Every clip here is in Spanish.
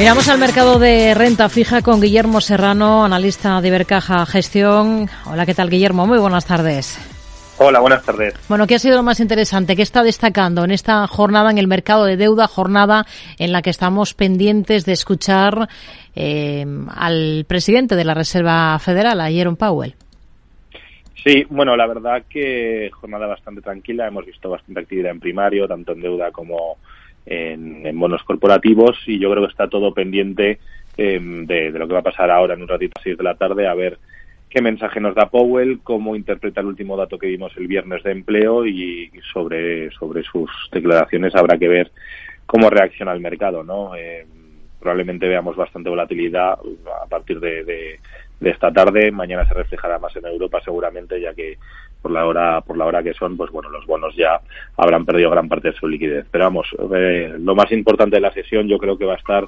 Miramos al mercado de renta fija con Guillermo Serrano, analista de Ibercaja Gestión. Hola, ¿qué tal, Guillermo? Muy buenas tardes. Hola, buenas tardes. Bueno, ¿qué ha sido lo más interesante? ¿Qué está destacando en esta jornada en el mercado de deuda, jornada en la que estamos pendientes de escuchar eh, al presidente de la Reserva Federal, a Jerome Powell? Sí, bueno, la verdad que jornada bastante tranquila. Hemos visto bastante actividad en primario, tanto en deuda como en, bonos corporativos y yo creo que está todo pendiente em, de, lo que va a pasar ahora en un ratito a 6 de la tarde a ver qué mensaje nos da Powell, cómo interpreta el último dato que vimos el viernes de empleo y, sobre, sobre sus declaraciones habrá que ver cómo reacciona el mercado, ¿no? Em, probablemente veamos bastante volatilidad a partir de, de, esta tarde. Mañana se reflejará más en Europa seguramente, ya que por la hora por la hora que son, pues bueno, los bonos ya habrán perdido gran parte de su liquidez. Pero vamos, eh, lo más importante de la sesión yo creo que va a estar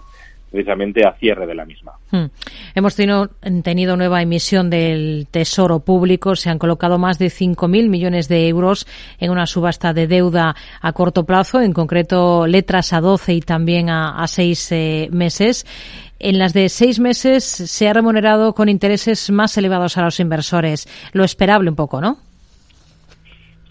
precisamente a cierre de la misma. Hmm. Hemos tenido, tenido, nueva emisión del Tesoro Público. Se han colocado más de 5.000 millones de euros en una subasta de deuda a corto plazo, en concreto letras a 12 y también a, a 6 eh, meses. En las de seis meses se ha remunerado con intereses más elevados a los inversores. Lo esperable un poco, ¿no?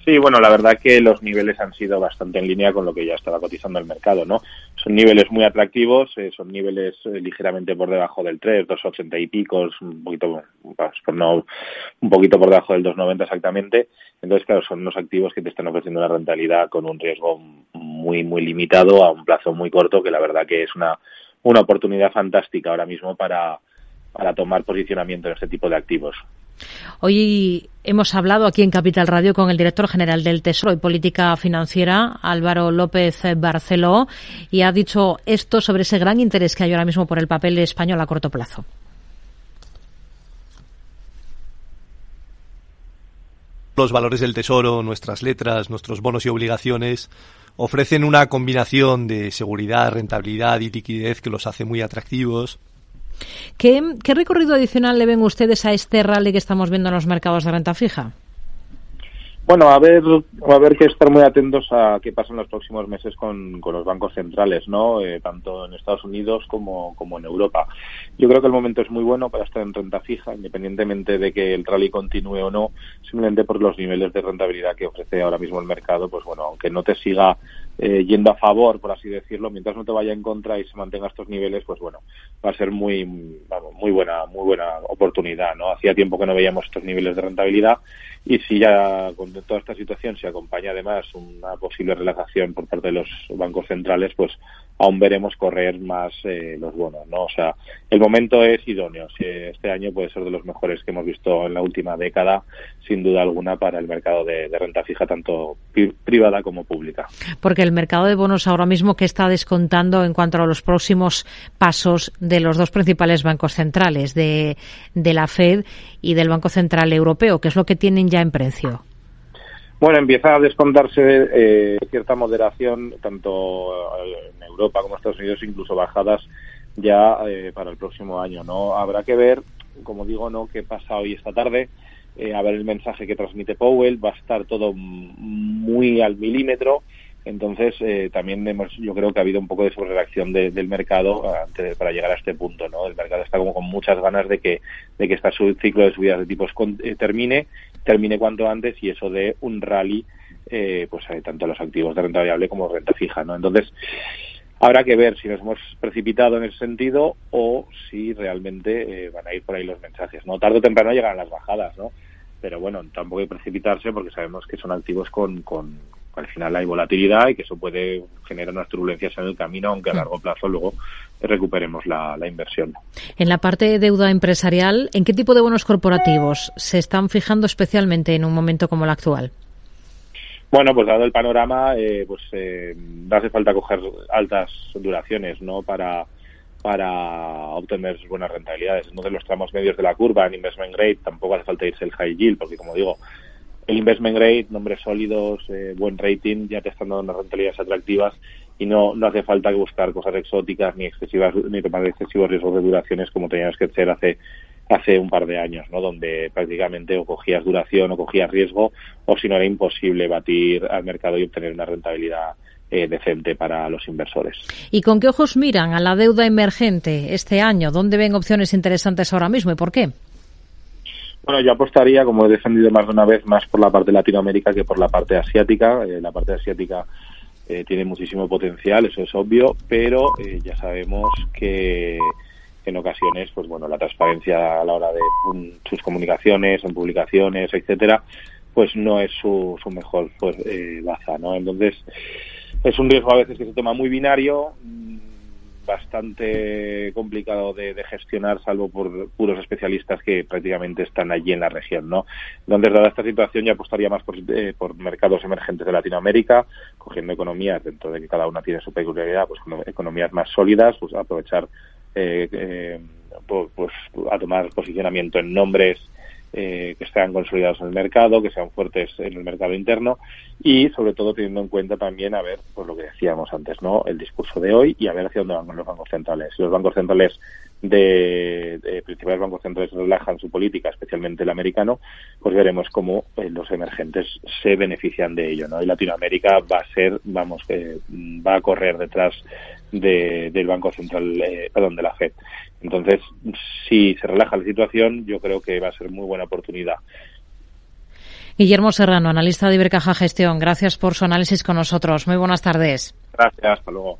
Sí, bueno, la verdad que los niveles han sido bastante en línea con lo que ya estaba cotizando el mercado, ¿no? Son niveles muy atractivos, eh, son niveles eh, ligeramente por debajo del 3, 2,80 y picos, un poquito, no, un poquito por debajo del 2,90 exactamente. Entonces, claro, son unos activos que te están ofreciendo una rentabilidad con un riesgo muy, muy limitado a un plazo muy corto, que la verdad que es una, una oportunidad fantástica ahora mismo para, para tomar posicionamiento en este tipo de activos. Hoy hemos hablado aquí en Capital Radio con el director general del Tesoro y Política Financiera, Álvaro López Barceló, y ha dicho esto sobre ese gran interés que hay ahora mismo por el papel español a corto plazo. Los valores del Tesoro, nuestras letras, nuestros bonos y obligaciones ofrecen una combinación de seguridad, rentabilidad y liquidez que los hace muy atractivos ¿Qué, recorrido adicional le ven ustedes a este rally que estamos viendo en los mercados de renta fija? Bueno, a ver, a ver que estar muy atentos a qué pasa en los próximos meses con, los bancos centrales, ¿no? Eh, tanto en Estados Unidos como, como en Europa. Yo creo que el momento es muy bueno para estar en renta fija, independientemente de que el rally continúe o no, simplemente por los niveles de rentabilidad que ofrece ahora mismo el mercado, pues bueno, aunque no te siga eh, yendo a favor, por así decirlo, mientras no te vaya en contra y se mantenga estos niveles, pues bueno, va a ser muy, muy buena, muy buena oportunidad, ¿no? Hacía tiempo que no veíamos estos niveles de rentabilidad y si ya con toda esta situación se acompaña además una posible relajación por parte de los bancos centrales, pues aún veremos correr más eh, los bonos, ¿no? O sea, el momento es idóneo. Este año puede ser de los mejores que hemos visto en la última década, sin duda alguna, para el mercado de, renta fija, tanto privada como pública. Porque el mercado de bonos ahora mismo, que está descontando en cuanto a los próximos pasos de los dos principales bancos centrales, de, de la Fed y del Banco Central Europeo? ¿Qué es lo que tienen ya en precio? Bueno, empieza a descontarse eh, cierta moderación, tanto en Europa como en Estados Unidos, incluso bajadas ya eh, para el próximo año. No habrá que ver, como digo, no qué pasa hoy esta tarde, eh, a ver el mensaje que transmite Powell. Va a estar todo muy al milímetro. Entonces, eh, también hemos, yo creo que ha habido un poco de sobrereacción del mercado antes para llegar a este punto, ¿no? El mercado está como con muchas ganas de que, de que este ciclo de subidas de tipos termine termine cuanto antes y eso de un rally eh, pues hay tanto los activos de renta variable como renta fija no entonces habrá que ver si nos hemos precipitado en ese sentido o si realmente eh, van a ir por ahí los mensajes no tarde o temprano llegarán las bajadas no pero bueno tampoco hay que precipitarse porque sabemos que son activos con, con al final hay volatilidad y que eso puede generar unas turbulencias en el camino, aunque a largo plazo luego recuperemos la, inversión. En la parte de deuda empresarial, ¿en qué tipo de bonos corporativos se están fijando especialmente en un momento como el actual? Bueno, pues dado el panorama, eh, pues eh, hace falta coger altas duraciones, ¿no? Para para obtener buenas rentabilidades. De los tramos medios de la curva en investment grade tampoco hace falta irse el high yield, porque como digo, el investment grade, nombres sólidos, eh, buen rating, ya te están dando unas rentabilidades atractivas y no, no hace falta buscar cosas exóticas ni excesivas ni tomar excesivos riesgos de duraciones como teníamos que hacer hace hace un par de años, ¿no? Donde prácticamente o cogías duración o cogías riesgo o si no era imposible batir al mercado y obtener una rentabilidad eh, decente para los inversores. ¿Y con qué ojos miran a la deuda emergente este año? ¿Dónde ven opciones interesantes ahora mismo y por qué? Bueno, yo apostaría, como he defendido más de una vez, más por la parte de Latinoamérica que por la parte asiática. Eh, la parte asiática eh, tiene muchísimo potencial, eso es obvio, pero eh, ya sabemos que en ocasiones, pues bueno, la transparencia a la hora de sus comunicaciones, en publicaciones, etcétera, pues no es su, su mejor pues, baza, ¿no? Entonces, es un riesgo a veces que se toma muy binario, bastante complicado de, gestionar, salvo por puros especialistas que prácticamente están allí en la región, ¿no? Entonces, dada esta situación, yo apostaría más por, eh, por mercados emergentes de Latinoamérica, cogiendo economías dentro de que cada una tiene su peculiaridad, pues economías más sólidas, pues aprovechar, eh, eh, pues a tomar posicionamiento en nombres eh, que estén consolidados en el mercado, que sean fuertes en el mercado interno y sobre todo teniendo en cuenta también a ver pues lo que decíamos antes, ¿no? El discurso de hoy y a ver hacia dónde van los bancos centrales. Si los bancos centrales de, de, principales bancos centrales relajan su política, especialmente el americano, pues veremos cómo eh, los emergentes se benefician de ello, ¿no? Y Latinoamérica va a ser, vamos, que va a correr detrás de, del Banco Central, eh, perdón, de la FED. Entonces, si se relaja la situación, yo creo que va a ser muy buena oportunidad. Guillermo Serrano, analista de Ibercaja Gestión, gracias por su análisis con nosotros. Muy buenas tardes. Gracias, hasta luego.